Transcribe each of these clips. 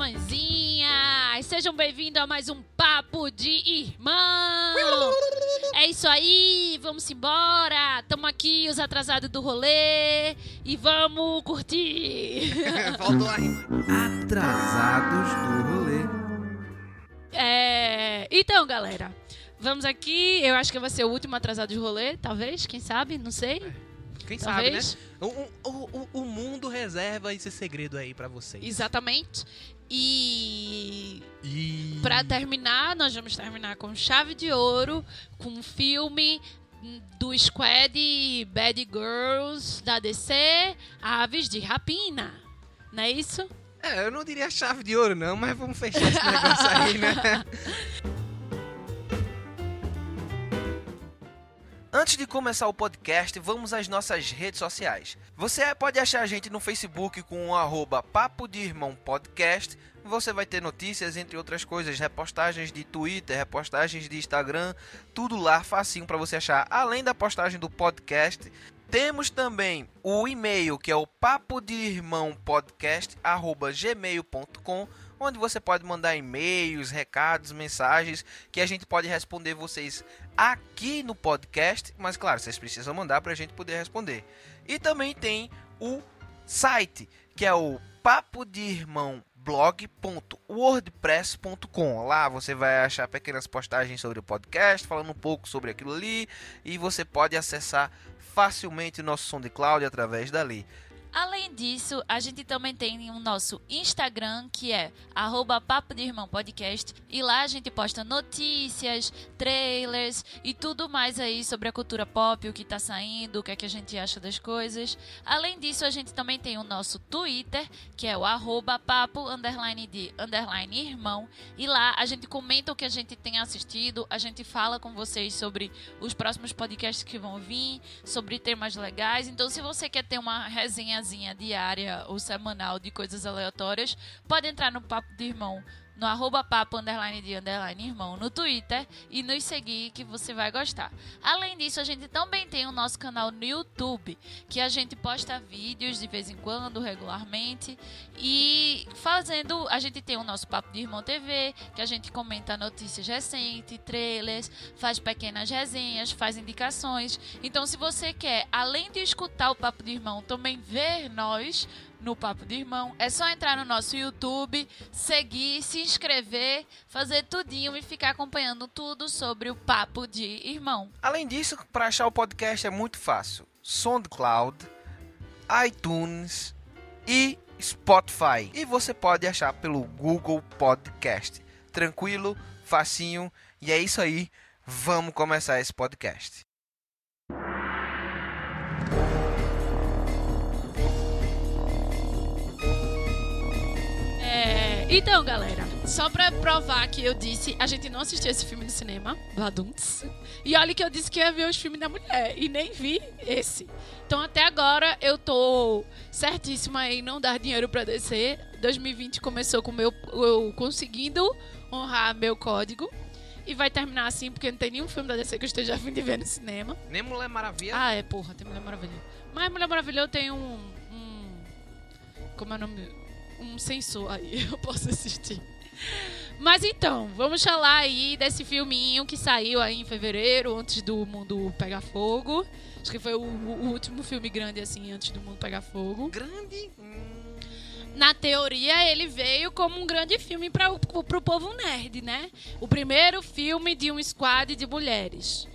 irmãzinhas! Sejam bem-vindos a mais um Papo de Irmão! É isso aí, vamos embora! Tamo aqui, os atrasados do rolê, e vamos curtir! Faltou a rima. Atrasados do rolê. É, então, galera, vamos aqui. Eu acho que vai ser o último atrasado de rolê, talvez, quem sabe, não sei. Quem sabe, né? Talvez. O, o, o, o mundo reserva esse segredo aí pra vocês. Exatamente. E E... Pra terminar, nós vamos terminar com chave de ouro, com um filme do Squad Bad Girls da DC, Aves de Rapina. Não é isso? É, eu não diria chave de ouro não, mas vamos fechar esse negócio aí, né? Antes de começar o podcast, vamos às nossas redes sociais. Você pode achar a gente no Facebook com o arroba Papo de Irmão Podcast. Você vai ter notícias, entre outras coisas, repostagens de Twitter, repostagens de Instagram, tudo lá facinho para você achar. Além da postagem do podcast, temos também o e-mail que é o papo de irmão podcast gmail.com onde você pode mandar e-mails, recados, mensagens que a gente pode responder vocês aqui no podcast, mas claro, vocês precisam mandar para a gente poder responder. E também tem o site que é o papo de irmão blog.wordpress.com. Lá você vai achar pequenas postagens sobre o podcast, falando um pouco sobre aquilo ali, e você pode acessar facilmente o nosso SoundCloud através dali. Além disso, a gente também tem o nosso Instagram, que é Papo de Irmão Podcast. E lá a gente posta notícias, trailers e tudo mais aí sobre a cultura pop, o que tá saindo, o que é que a gente acha das coisas. Além disso, a gente também tem o nosso Twitter, que é o papo underline de underline irmão. E lá a gente comenta o que a gente tem assistido, a gente fala com vocês sobre os próximos podcasts que vão vir, sobre temas legais. Então, se você quer ter uma resenhazinha diária ou semanal de coisas aleatórias, pode entrar no Papo de Irmão, no arroba papo underline de underline irmão no Twitter e nos seguir que você vai gostar. Além disso, a gente também tem o nosso canal no YouTube, que a gente posta vídeos de vez em quando, regularmente, e fazendo, a gente tem o nosso Papo de Irmão TV, que a gente comenta notícias recentes, trailers, faz pequenas resenhas, faz indicações. Então, se você quer, além de escutar o Papo de Irmão, também ver nós no Papo de Irmão, é só entrar no nosso YouTube, seguir, se inscrever, fazer tudinho e ficar acompanhando tudo sobre o Papo de Irmão. Além disso, para achar o podcast é muito fácil. SoundCloud, iTunes e Spotify. E você pode achar pelo Google Podcast. Tranquilo, facinho. E é isso aí. Vamos começar esse podcast. Então, galera, só pra provar que eu disse, a gente não assistiu esse filme no cinema, do Adults. E olha que eu disse que ia ver os filmes da mulher, e nem vi esse. Então, até agora, eu tô certíssima em não dar dinheiro pra DC. 2020 começou com meu, eu conseguindo honrar meu código. E vai terminar assim, porque não tem nenhum filme da DC que eu esteja a fim de ver no cinema. Nem Mulher Maravilha. Ah, é, porra, tem Mulher Maravilha. Mas Mulher Maravilha eu tenho um. um como é o nome? Um sensor aí, eu posso assistir. Mas então, vamos falar aí desse filminho que saiu aí em fevereiro, antes do mundo pegar fogo. Acho que foi o, o último filme grande, assim, antes do mundo pegar fogo. Grande. Hum, Na teoria, ele veio como um grande filme para o pro povo nerd, né? O primeiro filme de um squad de mulheres.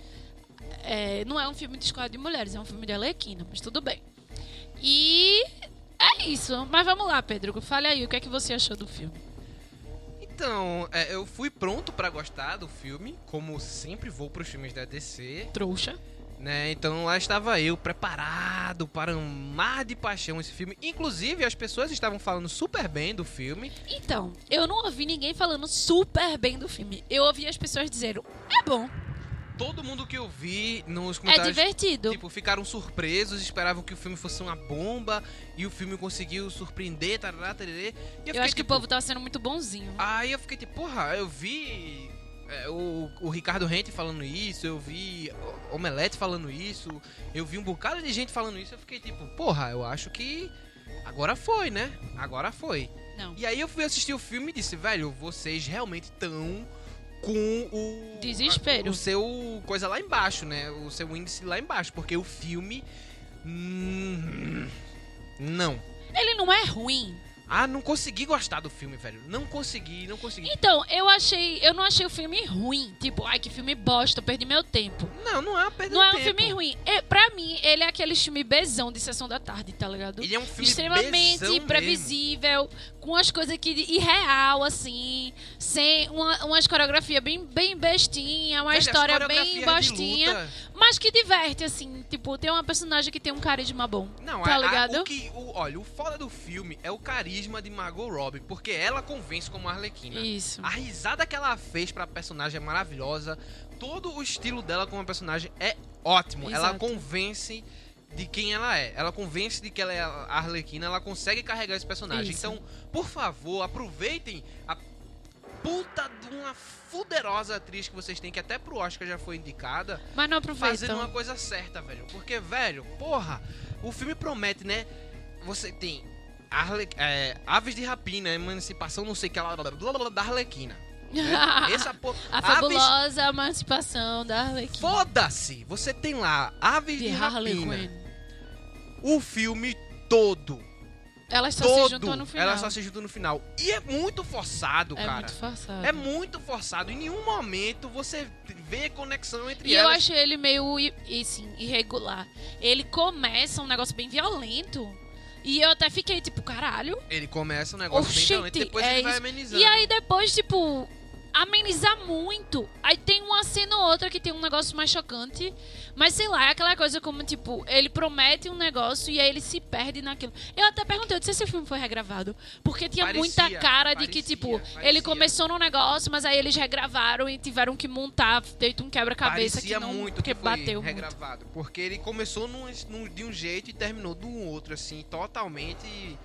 É, não é um filme de squad de mulheres, é um filme de Alequina, mas tudo bem. E é isso. Mas vamos lá, Pedro. Fale aí, o que é que você achou do filme? Então, é, eu fui pronto pra gostar do filme, como sempre vou pros filmes da DC, Trouxa. né? Então lá estava eu preparado para amar de paixão esse filme. Inclusive, as pessoas estavam falando super bem do filme. Então, eu não ouvi ninguém falando super bem do filme. Eu ouvi as pessoas dizendo, é bom, Todo mundo que eu vi nos é comentários divertido. Tipo, ficaram surpresos, esperavam que o filme fosse uma bomba e o filme conseguiu surpreender, tarará. E eu, eu fiquei, acho que o tipo, povo tava sendo muito bonzinho. Aí eu fiquei tipo, porra, eu vi é, o, o Ricardo Rente falando isso, eu vi o Omelete falando isso, eu vi um bocado de gente falando isso, eu fiquei tipo, porra, eu acho que agora foi, né? Agora foi. Não. E aí eu fui assistir o filme e disse, velho, vocês realmente estão com o. Desespero. O seu coisa lá embaixo, né? O seu índice lá embaixo. Porque o filme. hum, não. Ele não é ruim. Ah, não consegui gostar do filme, velho. Não consegui, não consegui. Então, eu achei. Eu não achei o filme ruim. Tipo, ai, que filme bosta, eu perdi meu tempo. Não, não é perda Não é um tempo. filme ruim. É, pra mim, ele é aquele filme bezão de sessão da tarde, tá ligado? Ele é um filme Extremamente previsível, com as coisas que irreal, assim, sem uma, umas coreografias bem, bem bestinha, uma Velho, história bem de bostinha, mas que diverte, assim, tipo, tem uma personagem que tem um carisma bom. Não, tá a- a- ligado? o que, o, olha, o foda do filme é o carisma de Margot Robbie, porque ela convence como Arlequina. Isso. A risada que ela fez pra personagem é maravilhosa. Todo o estilo dela como personagem é ótimo. Ela Exato. convence de quem ela é. Ela convence de que ela é a Arlequina. Ela consegue carregar esse personagem. Isso. Então, por favor, aproveitem a puta de uma fuderosa atriz que vocês têm, que até pro Oscar já foi indicada, Mas não fazendo aproveitam. uma coisa certa, velho. Porque, velho, porra, o filme promete, né? Você tem Arle... é, Aves de Rapina, Emancipação, não sei o que lá, blá, blá, blá, da Arlequina. né? Essa porra. A Aves... fabulosa emancipação da Arlequina. Foda-se! Você tem lá Aves de, De Rapina. O filme todo. Elas só todo. se juntam no final. Ela só se juntou no final. E é muito forçado, É cara. muito forçado. É muito forçado. Em nenhum momento você vê conexão entre E eu elas. achei ele meio, e, assim, irregular. Ele começa um negócio bem violento. E eu até fiquei tipo, caralho. Ele começa um negócio bem Oxente, violento, depois é ele vai isso. amenizando. E aí depois, tipo, amenizar muito. Aí tem uma cena ou outra que tem um negócio mais chocante. Mas sei lá, é aquela coisa como, tipo, ele promete um negócio e aí ele se perde naquilo. Eu até perguntei, eu disse se esse filme foi regravado. Porque tinha Parecia, muita cara de que, parecia, tipo, parecia. ele começou num negócio, mas aí eles regravaram e tiveram que montar, feito um quebra-cabeça que não muito que foi bateu muito. regravado. Porque ele começou num, num- de um jeito e terminou do outro, assim, totalmente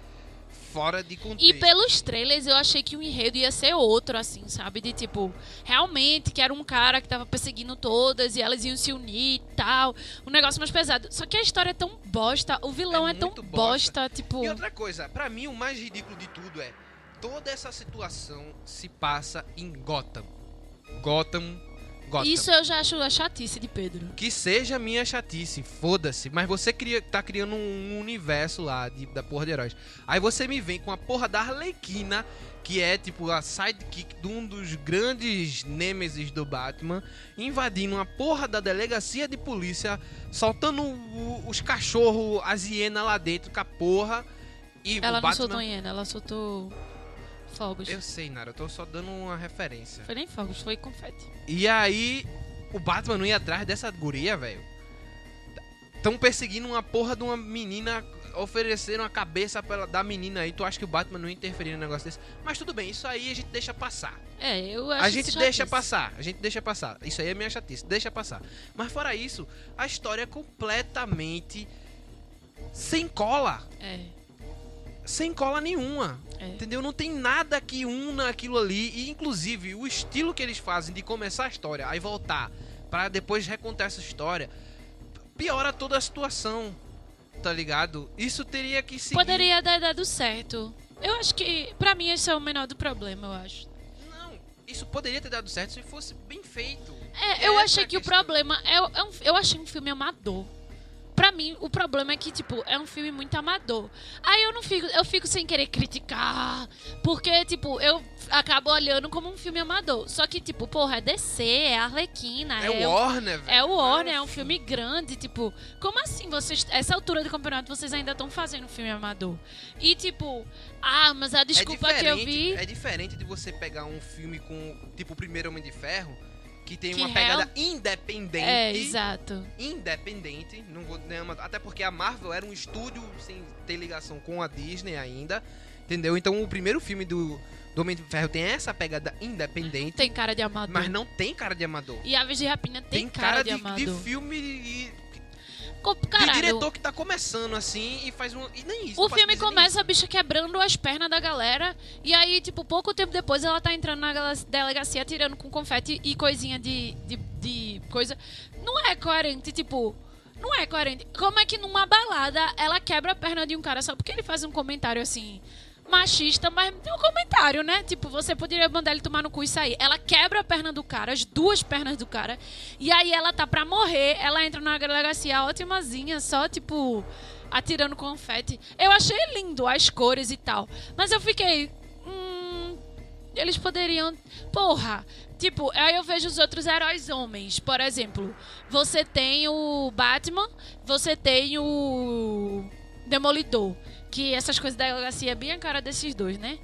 fora de contexto. E pelos trailers eu achei que o enredo ia ser outro, assim, sabe? De tipo, realmente que era um cara que tava perseguindo todas e elas iam se unir e tal. Um negócio mais pesado. Só que a história é tão bosta, o vilão É é, tão muito bosta, tipo. E outra coisa, pra mim o mais ridículo de tudo é toda essa situação se passa em Gotham. Gotham, Gotham. Isso eu já acho a chatice de Pedro. Que seja minha chatice, foda-se. Mas você cria, tá criando um universo lá de- da porra de heróis. Aí você me vem com a porra da Arlequina, que é tipo a sidekick de um dos grandes nêmesis do Batman, invadindo uma porra da delegacia de polícia, soltando o- os cachorros, as hienas lá dentro com a porra. E Ela não Batman... soltou hiena, ela soltou fogos. Eu sei, Nara, eu tô só dando uma referência. Foi nem fogos, foi confete. E aí, o Batman não ia atrás dessa guria, velho. Tão perseguindo uma porra de uma menina, ofereceram a cabeça pra da menina aí. Tu acha que o Batman não ia interferir no negócio desse? Mas tudo bem, isso aí a gente deixa passar. É, eu acho A gente deixa passar, a gente deixa passar. Isso aí é minha chatice, deixa passar. Mas fora isso, a história é completamente sem cola. É, Sem cola nenhuma. é. Entendeu? Não tem nada que una aquilo ali. E inclusive o estilo que eles fazem de começar a história, aí voltar pra depois recontar essa história, piora toda a situação. Tá ligado? Isso teria que seguir. Poderia ter dado certo. Eu acho que, pra mim, esse é o menor do problema, eu acho. Não, isso poderia ter dado certo se fosse bem feito. É, eu achei é a que o questão. problema. É, é um, eu achei um filme amador. Pra mim, o problema é que, tipo, é um filme muito amador. Aí eu não fico. Eu fico sem querer criticar. Porque, tipo, eu acabo olhando como um filme amador. Só que, tipo, porra, é DC, é Arlequina, É, é, o Warner, velho. é o Warner, é um filme grande, tipo, como assim vocês, essa altura do campeonato, vocês ainda estão fazendo um filme amador? E tipo, ah, mas a desculpa que eu vi. É diferente de você pegar um filme com, tipo, o primeiro Homem de Ferro, que tem Que uma real- pegada independente. É, exato. independente, não vou nem ama- até porque a Marvel era um estúdio sem ter ligação com a Disney ainda, entendeu? Então o primeiro filme do, do Homem de Ferro tem essa pegada independente, Tem cara de amador. mas não tem cara de amador. E Aves de Rapina tem, Tem cara, de, de, amador. de filme Co- de Caralho, diretor que tá começando assim e faz um e nem isso. o filme começa a bicha quebrando as pernas da galera. E aí, tipo, pouco tempo depois ela tá entrando na delegacia tirando com confete e coisinha de, de, de coisa. Não é coerente, tipo. Não é coerente. Como é que numa balada ela quebra a perna de um cara só porque ele faz um comentário assim. Machista, mas tem um comentário, né? Tipo, você poderia mandar ele tomar no cu e sair. Ela quebra a perna do cara, as duas pernas do cara. E aí ela tá pra morrer, ela entra na delegacia ótimazinha, só tipo atirando confete. Eu achei lindo as cores e tal. Mas eu fiquei. Hum, eles poderiam. Porra! Tipo, aí eu vejo os outros heróis homens. Por exemplo, você tem o Batman, você tem o Demolidor. Que essas coisas da delegacia é bem a cara desses dois, né?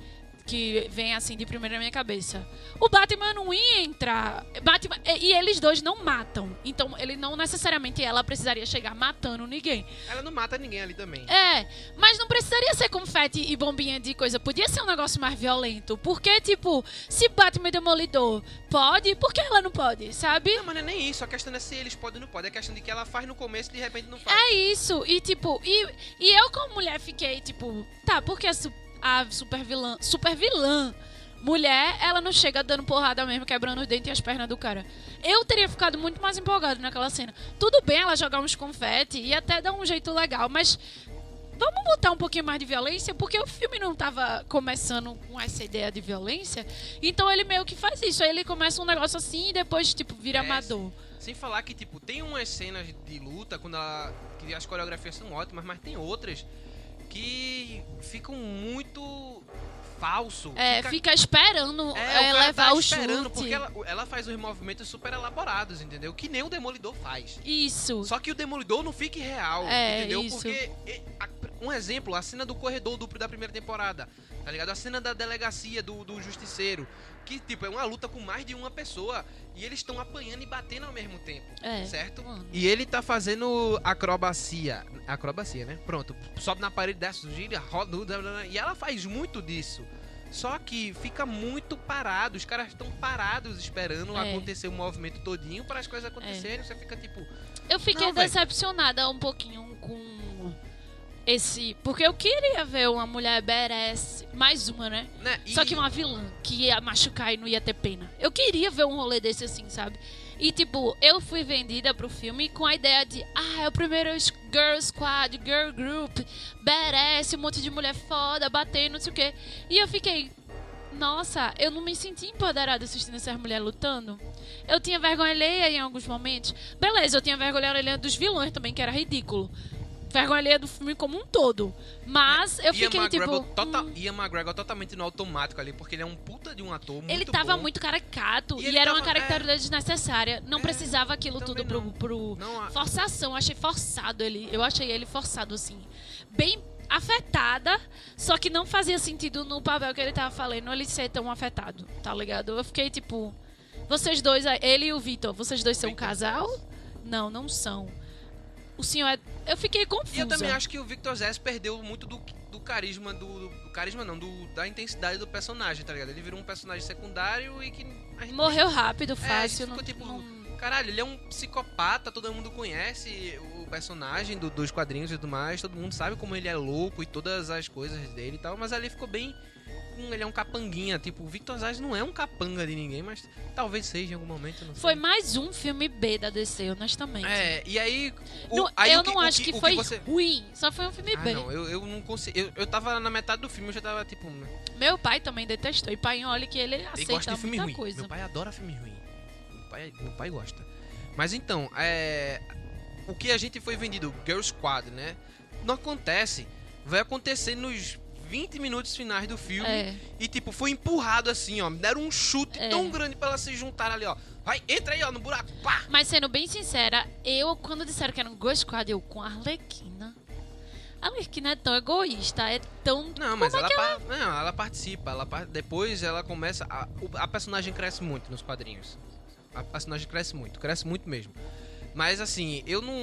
Que vem assim de primeira na minha cabeça. O Batman não ia entrar. Batman, e e eles dois não matam. Então, ele não necessariamente ela precisaria chegar matando ninguém. Ela não mata ninguém ali também. É, mas não precisaria ser confete e bombinha de coisa. Podia ser um negócio mais violento. Porque, tipo, se Batman e Demolidor pode, por que ela não pode, sabe? Não, mas não é nem isso. A questão é se eles podem ou não podem. É a questão de que ela faz no começo e de repente não faz. É isso. E, tipo, e, e eu como mulher fiquei, tipo, tá, porque a, a super vilã, super vilã mulher, ela não chega dando porrada mesmo, quebrando os dentes e as pernas do cara. Eu teria ficado muito mais empolgado naquela cena. Tudo bem ela jogar uns confete e até dar um jeito legal, mas vamos botar um pouquinho mais de violência, porque o filme não tava começando com essa ideia de violência. Então ele meio que faz isso. Aí ele começa um negócio assim e depois, tipo, vira É, amador. Sem falar que, tipo, tem umas cenas de luta quando ela. que as coreografias são ótimas, mas tem outras que ficam muito falso. É, fica, esperando É, é, o cara levar tá o esperando, chute. porque ela, ela faz uns movimentos super elaborados, entendeu? Que nem o Demolidor faz. Isso. Só que o Demolidor não fica irreal, É, entendeu? isso. Porque, a- um exemplo, a cena do corredor duplo da primeira temporada, tá ligado? A cena da delegacia do, do justiceiro, que, tipo, é uma luta com mais de uma pessoa e eles estão apanhando e batendo ao mesmo tempo, É. certo? Mano. E ele tá fazendo acrobacia. Acrobacia, né? Pronto. Sobe na parede, desce, gira, roda. E ela faz muito disso. Só que fica muito parado. Os caras estão parados esperando É. acontecer o movimento todinho para as coisas acontecerem. Você fica tipo. Eu fiquei Não, decepcionada um pouquinho com esse. Porque eu queria ver uma mulher badass, mais uma, né? Né? Só E- que uma vilã que ia machucar e não ia ter pena. Eu queria ver um rolê desse assim, sabe? E tipo, eu fui vendida pro filme com a ideia de, ah, é o primeiro girl squad, girl group, badass, um monte de mulher foda, batendo, não sei o quê. E eu fiquei, nossa, eu não me senti empoderada assistindo essas mulheres lutando. Eu tinha vergonha alheia em alguns momentos. Beleza, eu tinha vergonha alheia dos vilões também, que era ridículo. Vergonha alheia do filme como um todo. Mas eu Ian fiquei McGregor tipo. tota- hum, Ian McGregor totalmente no automático ali, porque ele é um puta de um ator muito ele tava bom. muito caricato E e, era uma tava- característica desnecessária. Não É, precisava aquilo tudo pro, pro Não, a- forçação. Achei forçado ele. Eu achei ele forçado assim. Bem afetada, só que não fazia sentido no papel que ele tava falando ele ser tão afetado, tá ligado? Eu fiquei tipo, vocês dois, ele e o Vitor, vocês dois são um casal? Não, não são. Senhor é. Eu fiquei confusa. E eu também acho que o Victor Zess perdeu muito do, do carisma, do, do carisma não, do, da intensidade do personagem, tá ligado? Ele virou um personagem secundário e que gente Morreu rápido, É, fácil. ficou não- tipo, não- Caralho, ele é um psicopata, todo mundo conhece o personagem do- dos quadrinhos e tudo mais, todo mundo sabe como ele é louco e todas as coisas dele e tal, mas ali ficou bem. Hum, Ele é um capanguinha, tipo, o Victor Zaz não é um capanga de ninguém, mas talvez seja em algum momento. Foi mais um filme B da DC, honestamente. É, e aí. o- Não, aí eu que- não acho que, o foi você- ruim, só foi um filme Ah, B. não, eu, eu não consigo. Eu, eu tava na metade do filme, eu já tava tipo. Meu pai também detestou. E pai, olha que ele Ele aceita gosta de filme muita ruim. coisa. Meu pai adora filme ruim. Meu pai, meu pai gosta. Mas então, é. O que a gente foi vendido, Girl Squad, né? Não acontece. Vai acontecer nos 20 minutos finais do filme. É. E tipo, foi empurrado assim, ó. Me deram um chute É. tão grande pra elas se juntarem ali, ó. Vai, entra aí, ó, no buraco. Pá! Mas sendo bem sincera, eu, quando disseram que era um Ghost Squad, eu com a Arlequina. A Arlequina é tão egoísta, é tão. Não, mas ela, é ela... par- não, ela participa. Ela Depois ela começa. A... a personagem cresce muito nos quadrinhos. A personagem cresce muito, cresce muito mesmo. Mas assim, eu não,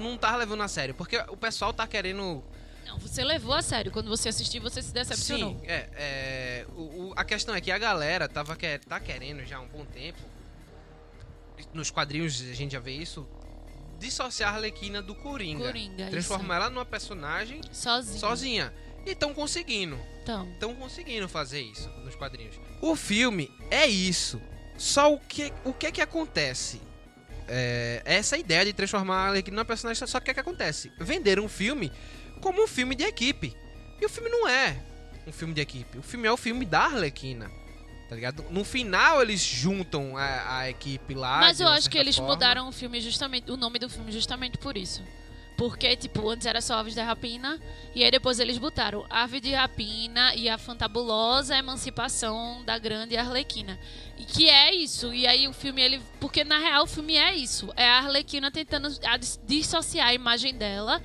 não tava levando a sério, porque o pessoal tá querendo. Não, você levou a sério. Quando você assistiu, você se decepcionou. Sim, é. é o, o- a questão é que a galera tava que, tá querendo já há um bom tempo. Nos quadrinhos a gente já vê isso. Dissociar a Arlequina do Coringa. Coringa, transformar ela numa personagem isso. Sozinho. sozinha. E estão conseguindo. Então. estão conseguindo fazer isso nos quadrinhos. O filme é isso. Só o que o que que acontece? É, essa ideia de transformar a Arlequina numa personagem só que o que, que acontece? Venderam um filme como um filme de equipe. E o filme não é. um filme de equipe. O filme é o filme da Arlequina. Tá ligado? No final eles juntam a, a equipe lá. Mas eu acho que eles forma. mudaram o filme justamente, o nome do filme justamente por isso. Porque, tipo, antes era só Aves de Rapina, e aí depois eles botaram Ave de Rapina e a fantabulosa emancipação da grande Arlequina. E que é isso. E aí o filme, ele. Porque na real o filme é isso. É a Arlequina tentando dissociar a imagem dela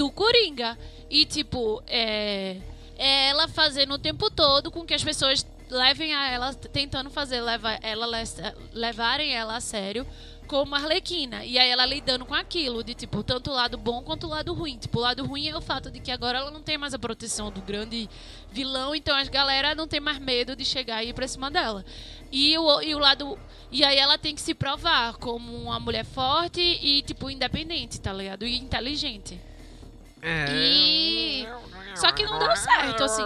do Coringa. E, tipo, é. É ela fazendo o tempo todo com que as pessoas levem a ela, tentando fazer leva, ela, levarem ela a sério como Arlequina. E aí ela lidando com aquilo, de tipo, tanto o lado bom quanto o lado ruim. Tipo, o lado ruim é o fato de que agora ela não tem mais a proteção do grande vilão, então as galera não tem mais medo de chegar e ir pra cima dela. E o, e o lado. E aí ela tem que se provar como uma mulher forte e, tipo, independente, tá ligado? E inteligente. É. E. Só que não deu certo, assim.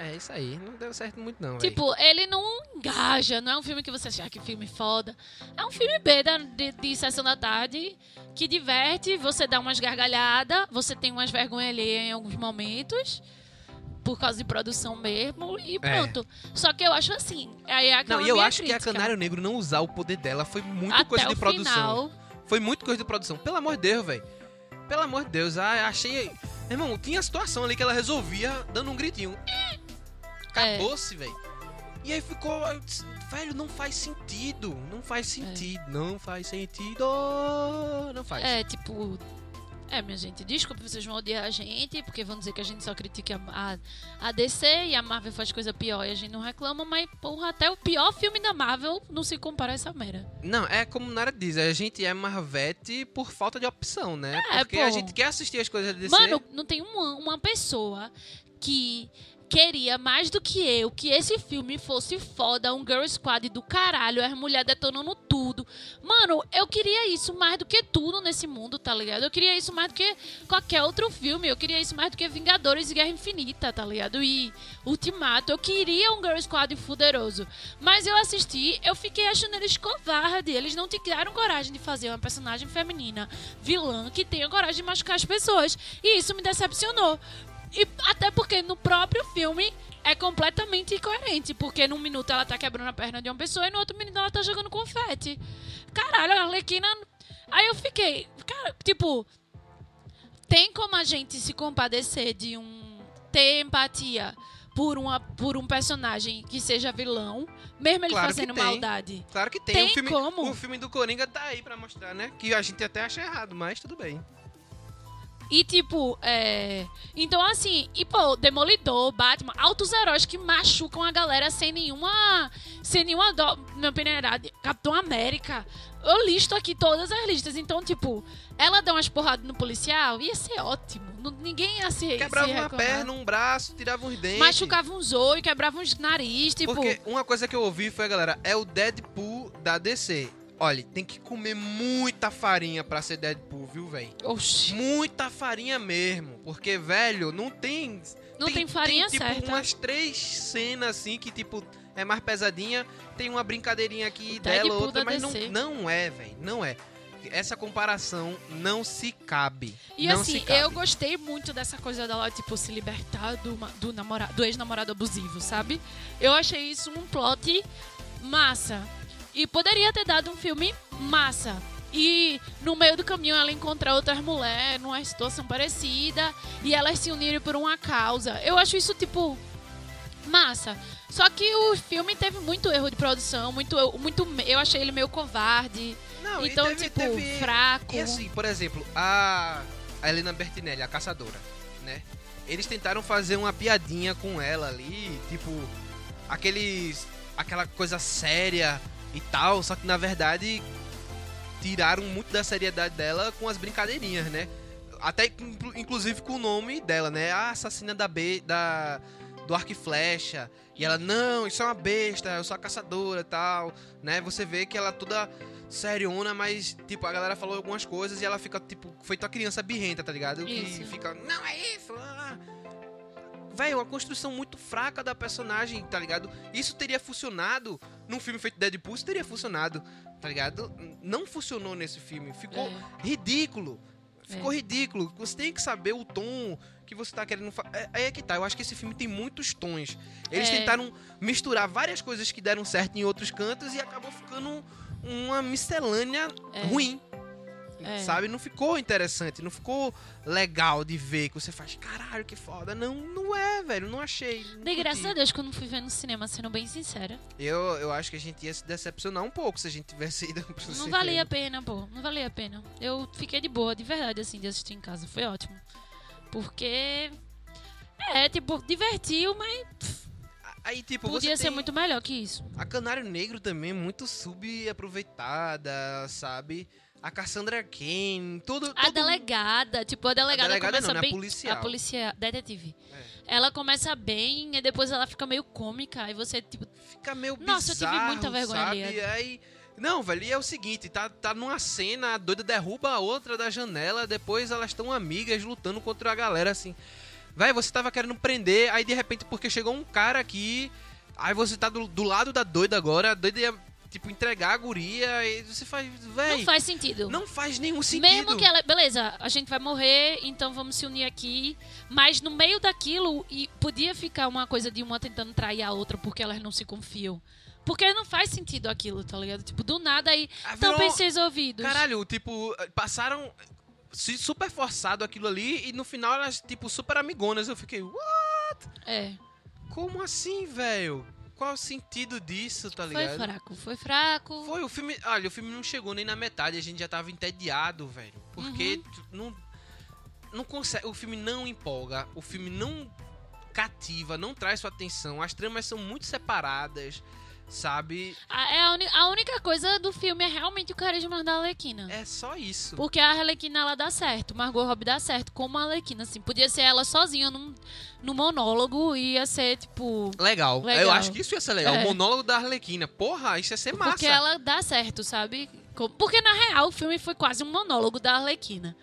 É, isso aí. Não deu certo muito, não. véi. Tipo, ele não engaja, não é um filme que você acha "Ah, que filme foda. É um filme B da, de, de sessão da tarde que diverte, você dá umas gargalhadas, você tem umas vergonhas alheias em alguns momentos. Por causa de produção mesmo, e pronto. Só que eu acho assim. Aí é aquela Não, e eu minha acho que a crítica. Canário Negro não usar o poder dela foi muito Até coisa o de produção. final. Foi muito coisa de produção. Pelo amor de Deus, velho. Pelo amor de Deus, achei. Irmão, tinha a situação ali que ela resolvia dando um gritinho. Acabou-se, velho. E aí ficou. disse, Velho, não faz sentido. Não faz sentido. Não faz sentido. Não faz. É, tipo. É, minha gente, desculpa, vocês vão odiar a gente, porque vão dizer que a gente só critica a, a DC e a Marvel faz coisa pior e a gente não reclama, mas, porra, até o pior filme da Marvel não se compara a essa merda. Não, é como Nara diz, a gente é Marvete por falta de opção, né? É, Porque pô. a gente quer assistir as coisas da DC. Mano, não tem uma, uma pessoa que queria mais do que eu que esse filme fosse foda, um girl squad do caralho, as mulheres detonando tudo. Mano, eu queria isso mais do que tudo nesse mundo, tá ligado? Eu queria isso mais do que qualquer outro filme. Eu queria isso mais do que Vingadores e Guerra Infinita, tá ligado? E Ultimato. Eu queria um girl squad fuderoso. Mas eu assisti, eu fiquei achando eles covarde. Eles não tiveram coragem de fazer uma personagem feminina vilã que tenha coragem de machucar as pessoas. E isso me decepcionou. E até porque no próprio filme é completamente incoerente. Porque num minuto ela tá quebrando a perna de uma pessoa e no outro minuto ela tá jogando confete. Caralho, a Arlequina. Aí eu fiquei. Cara, tipo. Tem como a gente se compadecer de um. ter empatia por, uma, por um personagem que seja vilão, mesmo ele Claro fazendo maldade. Claro que tem. Tem o, filme, como. o filme do Coringa tá aí pra mostrar, né? Que a gente até acha errado, mas tudo bem. E tipo, é. Então, assim, e pô, Demolidor, Batman, altos heróis que machucam a galera sem nenhuma. Sem nenhuma dó. Na penalidade. Capitão América. Eu listo aqui todas as listas. Então, tipo, ela dá umas porradas no policial, ia ser ótimo. Ninguém ia se. Quebrava se uma reclamar. perna, um braço, tirava uns dentes. Machucava uns olhos, quebrava uns nariz, tipo. Porque uma coisa que eu ouvi foi, galera, é o Deadpool da DC. Olha, tem que comer muita farinha pra ser Deadpool, viu, velho? Oxi. Muita farinha mesmo. Porque, velho, não tem. Não tem farinha tipo, certa. umas três cenas assim que, tipo, é mais pesadinha. Tem uma brincadeirinha aqui O dela, outra, mas não, DC. não é, velho. Não é. Essa comparação não se cabe. E não assim, se cabe. eu gostei muito dessa coisa dela, tipo, se libertar do, do, namora- do ex-namorado abusivo, sabe? Eu achei isso um plot massa. E poderia ter dado um filme massa. E no meio do caminho ela encontrar outras mulheres numa situação parecida e elas se unirem por uma causa. Eu acho isso, tipo, massa. Só que o filme teve muito erro de produção, muito, muito eu achei ele meio covarde. Não, então, teve- tipo, teve- fraco. E assim, por exemplo, a, a Helena Bertinelli, a caçadora, né? Eles tentaram fazer uma piadinha com ela ali, tipo, aqueles. aquela coisa séria e tal, só que na verdade tiraram muito da seriedade dela com as brincadeirinhas, né? Até inclu- inclusive com o nome dela, né? A assassina da B da do arco e flecha. E ela, não, isso é uma besta, eu sou a caçadora e tal, né? Você vê que ela toda seriona, mas, tipo, a galera falou algumas coisas e ela fica, tipo, feito a criança birrenta, tá ligado? Que Isso. fica, não é isso. ah." Velho, uma construção muito fraca da personagem, tá ligado? Isso teria funcionado num filme feito Deadpool, isso teria funcionado, tá ligado? Não funcionou nesse filme, ficou É. ridículo. Ficou ridículo. Você tem que saber o tom que você tá querendo fazer. É, aí é que tá. Eu acho que esse filme tem muitos tons. Eles É. tentaram misturar várias coisas que deram certo em outros cantos e acabou ficando uma miscelânea É. ruim. É. Sabe? Não ficou interessante, não ficou legal de ver que você faz, caralho, que foda. Não, não é, velho. Não achei. não Dei graças a Deus que eu não fui ver no cinema, sendo bem sincera. Eu, eu acho que a gente ia se decepcionar um pouco se a gente tivesse ido pro Não cinema. valia a pena, pô. Não valia a pena. Eu fiquei de boa, de verdade, assim, de assistir em casa. Foi ótimo. Porque. É, tipo, divertiu, mas Aí, tipo, podia ser tem muito melhor que isso. A Canário Negro também é muito subaproveitada, sabe? A Cassandra Kane, tudo. A todo- delegada, tipo, a delegada, delegada começa não, né? A bem. policial. A policial, detetive. É. Ela começa bem e depois ela fica meio cômica. E você, tipo, Fica meio Nossa, eu tive muita vergonha sabe? ali. Aí. Não, velho, e é o seguinte, tá, tá numa cena, a doida derruba a outra da janela, depois elas estão amigas lutando contra a galera, assim. Véi, você tava querendo prender, aí de repente, porque chegou um cara aqui, aí você tá do, do lado da doida agora, a doida ia, tipo, entregar a guria, e você faz, véi, não faz sentido. não faz nenhum sentido. Mesmo que ela. Beleza, a gente vai morrer, então vamos se unir aqui. Mas no meio daquilo, e podia ficar uma coisa de uma tentando trair a outra porque elas não se confiam. Porque não faz sentido aquilo, tá ligado? Tipo, do nada aí. Ah, virou- Tampem seus ouvidos. Caralho, tipo, passaram super forçado aquilo ali e no final elas, tipo, super amigonas. Eu fiquei, what? É. Como assim, velho? Qual o sentido disso, tá Foi ligado? fraco, foi fraco. Foi, o filme. Olha, o filme não chegou nem na metade, a gente já tava entediado, velho. Porque Uhum. não. Não consegue. O filme não empolga, o filme não cativa, não traz sua atenção. As tramas são muito separadas, sabe? A, é a, a única coisa do filme é realmente o carisma da Arlequina. É só isso. Porque a Arlequina, ela dá certo. Margot Robbie dá certo como a Arlequina, assim. Podia ser ela sozinha num, num monólogo e ia ser, tipo... Legal. Legal. Eu acho que isso ia ser legal. É. O monólogo da Arlequina. Porra, isso ia ser massa. Porque ela dá certo, sabe? Porque, na real, o filme foi quase um monólogo da Arlequina.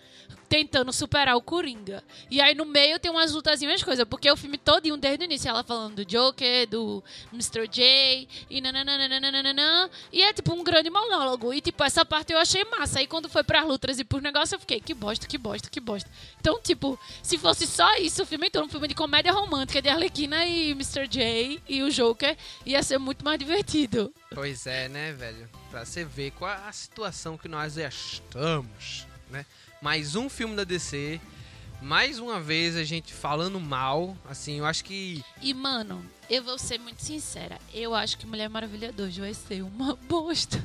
Tentando superar o Coringa. E aí, no meio, tem umas lutas e umas coisas. Porque o filme todinho, desde o início, ela falando do Joker, do Mr. J, e nananana. E é, tipo, um grande monólogo. E, tipo, essa parte eu achei massa. Aí, quando foi pras lutas e pros negócios, eu fiquei, que bosta, que bosta, que bosta. Então, tipo, se fosse só isso, o filme todo, um filme de comédia romântica de Arlequina e Mr. J e o Joker, ia ser muito mais divertido. Pois é, né, velho? Pra você ver qual a situação que nós estamos, né? Mais um filme da DC. Mais uma vez a gente falando mal. Assim, eu acho que. E, mano, eu vou ser muito sincera. Eu acho que Mulher Maravilha 2 vai ser uma bosta.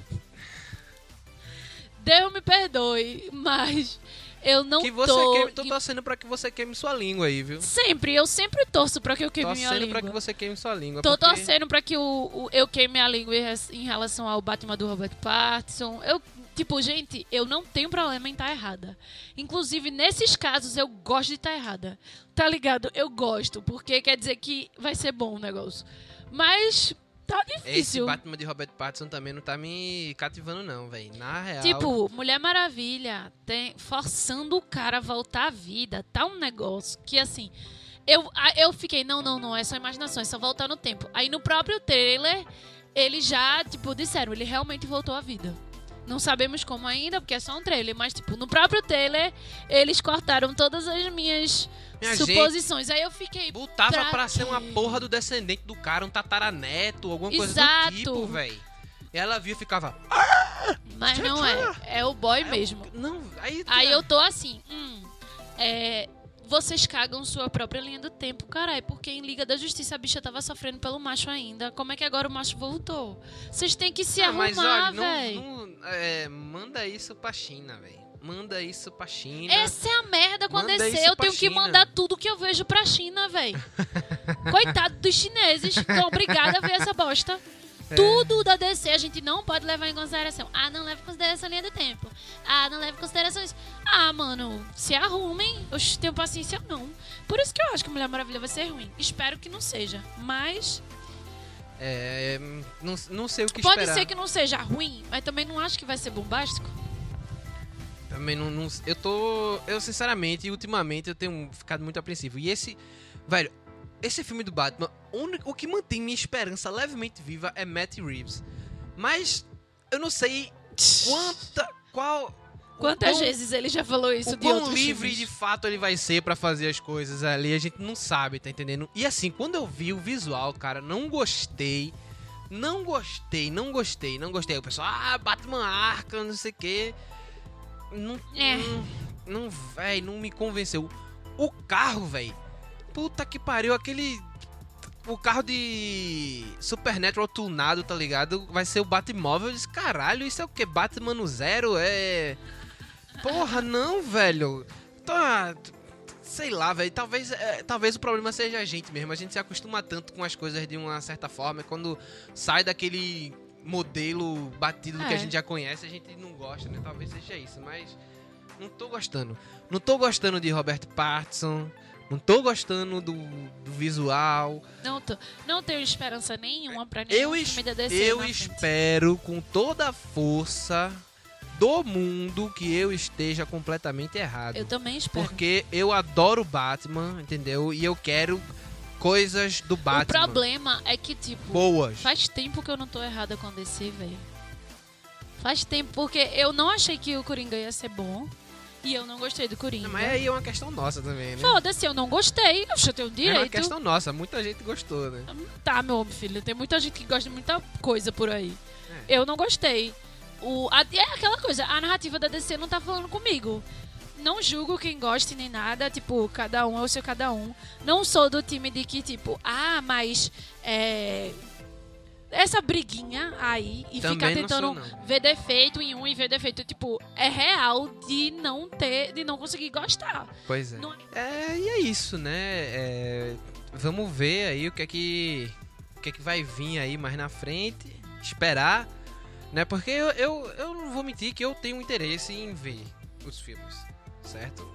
Deus me perdoe, mas eu não que você tô... queime, tô torcendo pra que você queime sua língua aí, viu? Sempre, eu sempre torço pra que eu queime minha Torcendo língua. pra que você queime sua língua. Tô porque- torcendo pra que o, o- eu queime a língua em relação ao Batman do Robert Pattinson. Eu, tipo, gente, eu não tenho problema em estar errada. Inclusive, nesses casos, eu gosto de estar errada. Tá ligado? Eu gosto, porque quer dizer que vai ser bom o negócio. Mas tá Esse difícil. Batman de Robert Pattinson também não tá me cativando, não, velho. Na real. Tipo, Mulher Maravilha tem, forçando o cara a voltar à vida. Tá um negócio que, assim... Eu, eu fiquei, não, não, não, é só imaginação, é só voltar no tempo. Aí no próprio trailer, eles já, tipo, disseram, ele realmente voltou à vida. Não sabemos como ainda, porque é só um trailer, mas, tipo, no próprio trailer, eles cortaram todas as minhas Minha suposições. Aí eu fiquei, Botava Pra pra, ser uma porra do descendente do cara, um tataraneto, alguma coisa Exato. do tipo, velho. E ela via e ficava. mas não é, é o boy mesmo. Não, aí. Aí eu tô assim, hum, é, vocês cagam sua própria linha do tempo, caralho, porque em Liga da Justiça a bicha tava sofrendo pelo macho ainda. Como é que agora o macho voltou? Vocês têm que se Ah, arrumar, não, é, manda isso pra China, velho. Manda isso pra China. Essa é a merda quando Manda Eu tenho que China. mandar tudo que eu vejo pra China, véi. Coitado dos chineses. Tô obrigada a ver essa bosta. É. Tudo da DC a gente não pode levar em consideração. Ah, não leva em consideração a linha do tempo. Ah, não leva em consideração isso. Ah, mano, se arrumem. Eu tenho paciência não. Por isso que eu acho que Mulher Maravilha vai ser ruim. Espero que não seja. Mas É, não, não sei o que pode esperar. ser que não seja ruim, mas também não acho que vai ser bombástico. Também não, não- Eu tô. Eu, sinceramente, ultimamente, eu tenho ficado muito apreensivo. E esse. Velho, esse filme do Batman, o que mantém minha esperança levemente viva é Matt Reeves. Mas eu não sei quanta. Qual. Quantas quão- vezes ele já falou isso o de quão livre filmes? de fato ele vai ser pra fazer as coisas ali, a gente não sabe, tá entendendo? E assim, quando eu vi o visual, cara, não gostei. Não gostei, não gostei, não gostei. O pessoal, ah, Batman Arkham, não sei o quê. Não, É. não, não, véi, não me convenceu. O carro, véi. Puta que pariu, aquele. O carro de Supernatural tunado, tá ligado? Vai ser o Batmóvel. Eu disse, caralho, isso é o que? Batman no zero? É. Porra, não, velho. Tá. Sei lá, velho. Talvez, é, talvez o problema seja a gente mesmo. A gente se acostuma tanto com as coisas de uma certa forma. e Quando sai daquele modelo batido que a É. gente já conhece, a gente não gosta, né? Talvez seja isso, mas. Não tô gostando. Não tô gostando de Robert Pattinson. Não tô gostando do, do visual. Não, tô- não tenho esperança nenhuma pra nenhum Eu, filme da DC eu espero com toda a força do mundo que eu esteja completamente errado. Eu também espero. Porque eu adoro Batman, entendeu? E eu quero coisas do O Batman. problema é que, tipo, Boas. faz tempo que eu não tô errada com DC, velho. Faz tempo, porque eu não achei que o Coringa ia ser bom. E eu não gostei do Coringa. Mas aí é uma questão nossa também, né? Foda-se, eu não gostei. Eu tenho É uma direito. questão nossa. Muita gente gostou, né? Tá, meu filho, tem muita gente que gosta de muita coisa por aí. É. Eu não gostei. O, a- é aquela coisa, a narrativa da DC não tá falando comigo. Não julgo quem goste nem nada, tipo, cada um é o seu cada um. Não sou do time de que, tipo, ah, mas é, essa briguinha aí e Também ficar não tentando sou, não. ver defeito em um e ver defeito, tipo, é real de não ter, de não conseguir gostar. Pois é. Não- É, e é isso, né? É, vamos ver aí o que é que o que é que vai vir aí mais na frente, esperar, né? Porque eu, eu, eu não vou mentir que eu tenho interesse em ver os filmes, certo?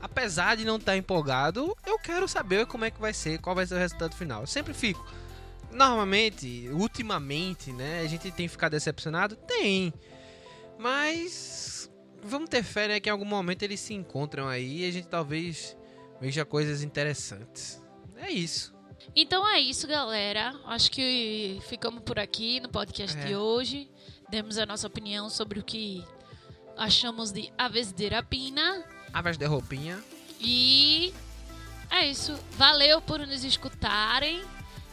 Apesar de não estar empolgado, eu quero saber como é que vai ser, qual vai ser o resultado final. Eu sempre fico. Normalmente, ultimamente, né, a gente tem ficado decepcionado? Tem. Mas vamos ter fé, né, que em algum momento eles se encontram aí e a gente talvez veja coisas interessantes. É isso. Então é isso, galera. Acho que ficamos por aqui no podcast É. de hoje. Demos a nossa opinião sobre o que achamos de Aves de Rapina. Aves de roupinha. E é isso. Valeu por nos escutarem.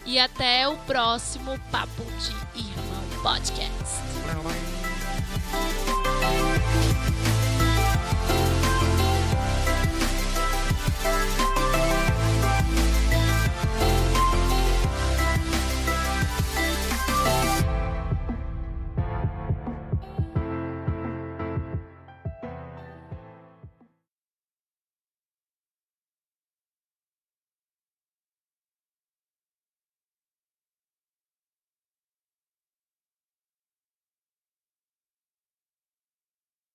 E até o próximo Papo de Irmão Podcast.